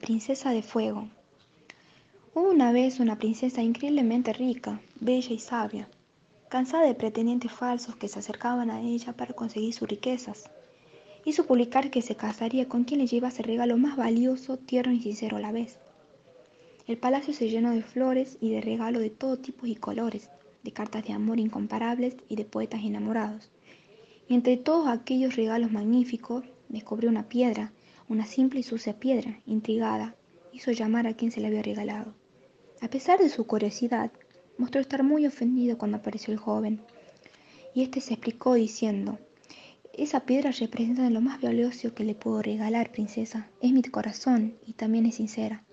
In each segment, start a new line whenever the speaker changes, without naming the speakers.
Princesa de fuego. Hubo una vez una princesa increíblemente rica, bella y sabia, cansada de pretendientes falsos que se acercaban a ella para conseguir sus riquezas. Hizo publicar que se casaría con quien le llevase el regalo más valioso, tierno y sincero a la vez. El palacio se llenó de flores y de regalos de todo tipo y colores, de cartas de amor incomparables y de poetas enamorados. Y entre todos aquellos regalos magníficos, descubrió una piedra, una simple y sucia piedra, intrigada, hizo llamar a quien se le había regalado. A pesar de su curiosidad, mostró estar muy ofendido cuando apareció el joven, y éste se explicó diciendo, esa piedra representa lo más valioso que le puedo regalar, princesa. Es mi corazón y también es sincera,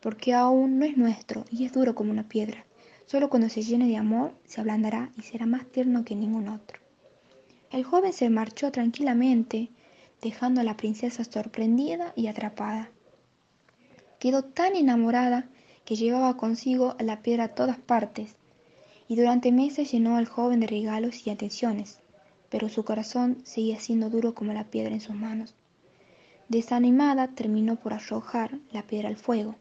porque aún no es nuestro y es duro como una piedra. Solo cuando se llene de amor se ablandará y será más tierno que ningún otro. El joven se marchó tranquilamente, dejando a la princesa sorprendida y atrapada. Quedó tan enamorada que llevaba consigo la piedra a todas partes, y durante meses llenó al joven de regalos y atenciones, pero su corazón seguía siendo duro como la piedra en sus manos. Desanimada, terminó por arrojar la piedra al fuego.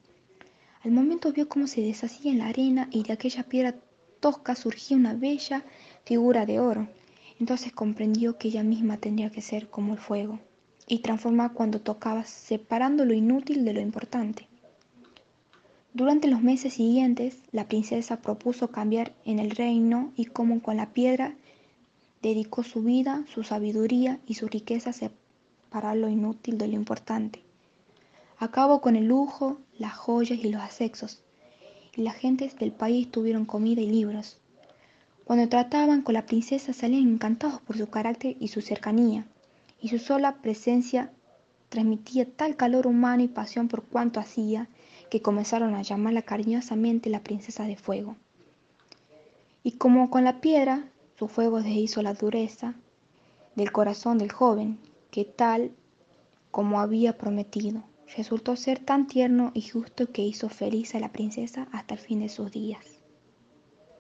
Al momento vio cómo se deshacía en la arena y de aquella piedra tosca surgía una bella figura de oro. Entonces comprendió que ella misma tendría que ser como el fuego y transformar cuando tocaba, separando lo inútil de lo importante. Durante los meses siguientes, la princesa propuso cambiar en el reino y como con la piedra dedicó su vida, su sabiduría y su riqueza a separar lo inútil de lo importante. Acabó con el lujo, las joyas y los asexos, y las gentes del país tuvieron comida y libros. Cuando trataban con la princesa salían encantados por su carácter y su cercanía y su sola presencia transmitía tal calor humano y pasión por cuanto hacía que comenzaron a llamarla cariñosamente la princesa de fuego. Y como con la piedra, su fuego deshizo la dureza del corazón del joven, que tal como había prometido, resultó ser tan tierno y justo que hizo feliz a la princesa hasta el fin de sus días.